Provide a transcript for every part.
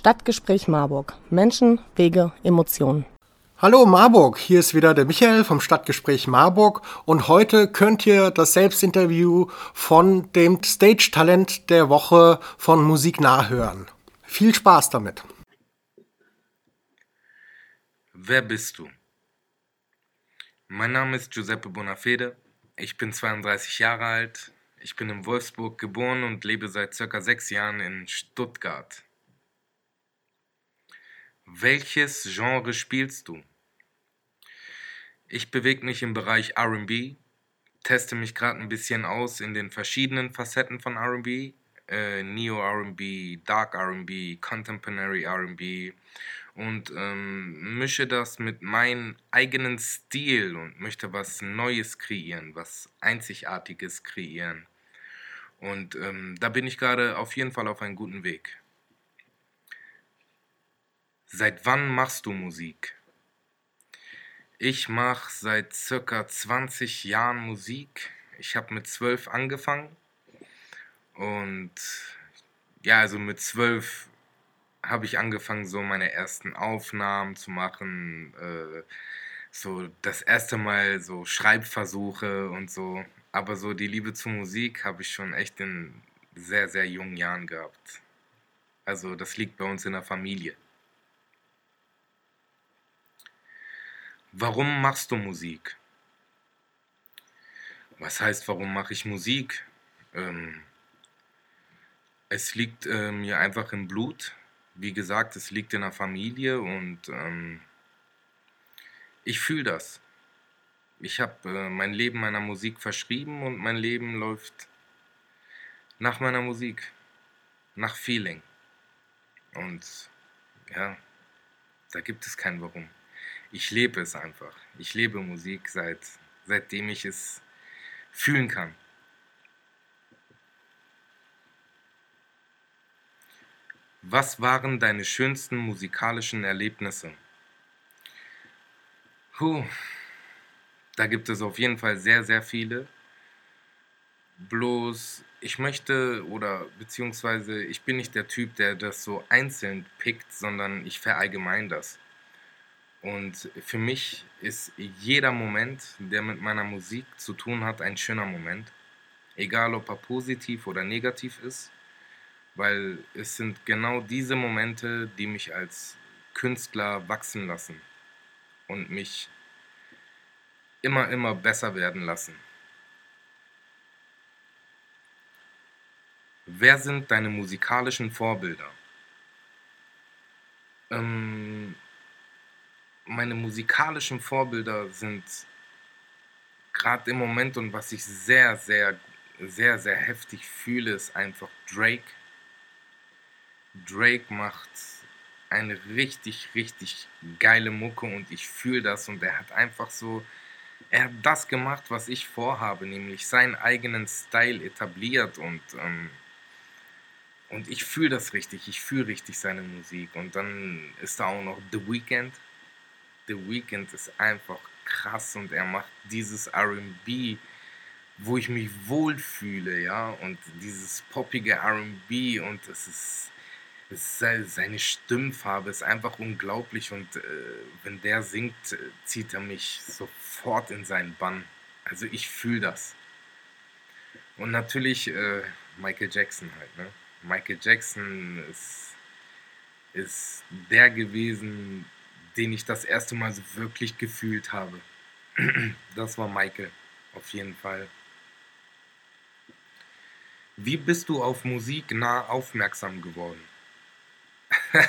Stadtgespräch Marburg. Menschen, Wege, Emotionen. Hallo Marburg, hier ist wieder der Michael vom Stadtgespräch Marburg und heute könnt ihr das Selbstinterview von dem Stage-Talent der Woche von Musik nachhören. Viel Spaß damit. Wer bist du? Mein Name ist Giuseppe Bonafede. Ich bin 32 Jahre alt. Ich bin in Wolfsburg geboren und lebe seit circa sechs Jahren in Stuttgart. Welches Genre spielst du? Ich bewege mich im Bereich RB, teste mich gerade ein bisschen aus in den verschiedenen Facetten von RB. Äh, Neo RB, Dark RB, Contemporary RB und ähm, mische das mit meinem eigenen Stil und möchte was Neues kreieren, was Einzigartiges kreieren. Und ähm, da bin ich gerade auf jeden Fall auf einem guten Weg. Seit wann machst du Musik? Ich mache seit circa 20 Jahren Musik. Ich habe mit 12 angefangen. Und ja, also mit 12 habe ich angefangen, so meine ersten Aufnahmen zu machen. Äh, so das erste Mal so Schreibversuche und so. Aber so die Liebe zur Musik habe ich schon echt in sehr, sehr jungen Jahren gehabt. Also das liegt bei uns in der Familie. Warum machst du Musik? Was heißt, warum mache ich Musik? Ähm, es liegt äh, mir einfach im Blut. Wie gesagt, es liegt in der Familie und ähm, ich fühle das. Ich habe äh, mein Leben meiner Musik verschrieben und mein Leben läuft nach meiner Musik, nach Feeling. Und ja, da gibt es kein Warum ich lebe es einfach. Ich lebe Musik seit, seitdem ich es fühlen kann. Was waren deine schönsten musikalischen Erlebnisse? Puh, da gibt es auf jeden Fall sehr, sehr viele. Bloß, ich möchte oder beziehungsweise ich bin nicht der Typ, der das so einzeln pickt, sondern ich verallgemein das. Und für mich ist jeder Moment, der mit meiner Musik zu tun hat, ein schöner Moment. Egal ob er positiv oder negativ ist, weil es sind genau diese Momente, die mich als Künstler wachsen lassen und mich immer, immer besser werden lassen. Wer sind deine musikalischen Vorbilder? Ähm, meine musikalischen Vorbilder sind gerade im Moment und was ich sehr, sehr, sehr, sehr heftig fühle, ist einfach Drake. Drake macht eine richtig, richtig geile Mucke und ich fühle das und er hat einfach so, er hat das gemacht, was ich vorhabe, nämlich seinen eigenen Style etabliert und ähm, und ich fühle das richtig, ich fühle richtig seine Musik und dann ist da auch noch The Weeknd The Weeknd ist einfach krass und er macht dieses RB, wo ich mich wohlfühle, ja, und dieses poppige RB und es ist, es ist, seine Stimmfarbe ist einfach unglaublich und äh, wenn der singt, zieht er mich sofort in seinen Bann. Also ich fühle das. Und natürlich äh, Michael Jackson halt, ne? Michael Jackson ist, ist der gewesen, den ich das erste Mal so wirklich gefühlt habe. Das war Michael, auf jeden Fall. Wie bist du auf Musik nah aufmerksam geworden?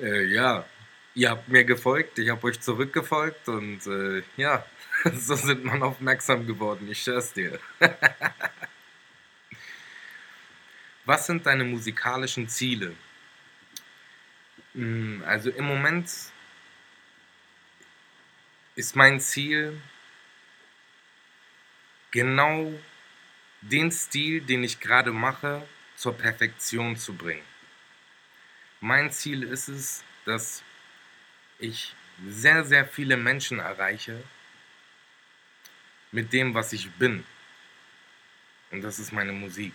äh, ja, ihr habt mir gefolgt, ich habe euch zurückgefolgt und äh, ja, so sind man aufmerksam geworden, ich schwör's dir. Was sind deine musikalischen Ziele? Hm, also im Moment ist mein Ziel, genau den Stil, den ich gerade mache, zur Perfektion zu bringen. Mein Ziel ist es, dass ich sehr, sehr viele Menschen erreiche mit dem, was ich bin. Und das ist meine Musik.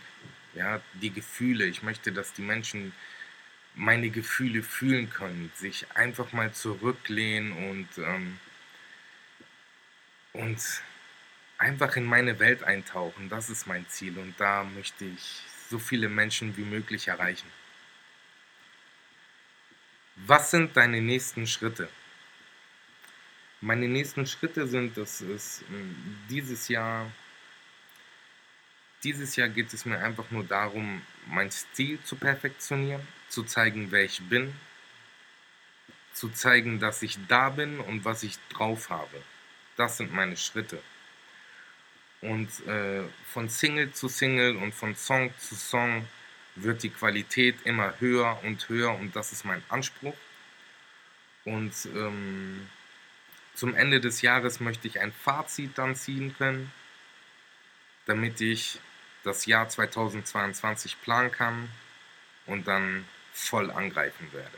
Ja, die Gefühle. Ich möchte, dass die Menschen meine Gefühle fühlen können, sich einfach mal zurücklehnen und, ähm, und einfach in meine Welt eintauchen. Das ist mein Ziel und da möchte ich so viele Menschen wie möglich erreichen. Was sind deine nächsten Schritte? Meine nächsten Schritte sind, dass es ähm, dieses Jahr, dieses Jahr geht es mir einfach nur darum, mein Stil zu perfektionieren, zu zeigen, wer ich bin, zu zeigen, dass ich da bin und was ich drauf habe. Das sind meine Schritte. Und äh, von Single zu Single und von Song zu Song wird die Qualität immer höher und höher und das ist mein Anspruch. Und ähm, zum Ende des Jahres möchte ich ein Fazit dann ziehen können, damit ich das Jahr 2022 planen kann und dann voll angreifen werde.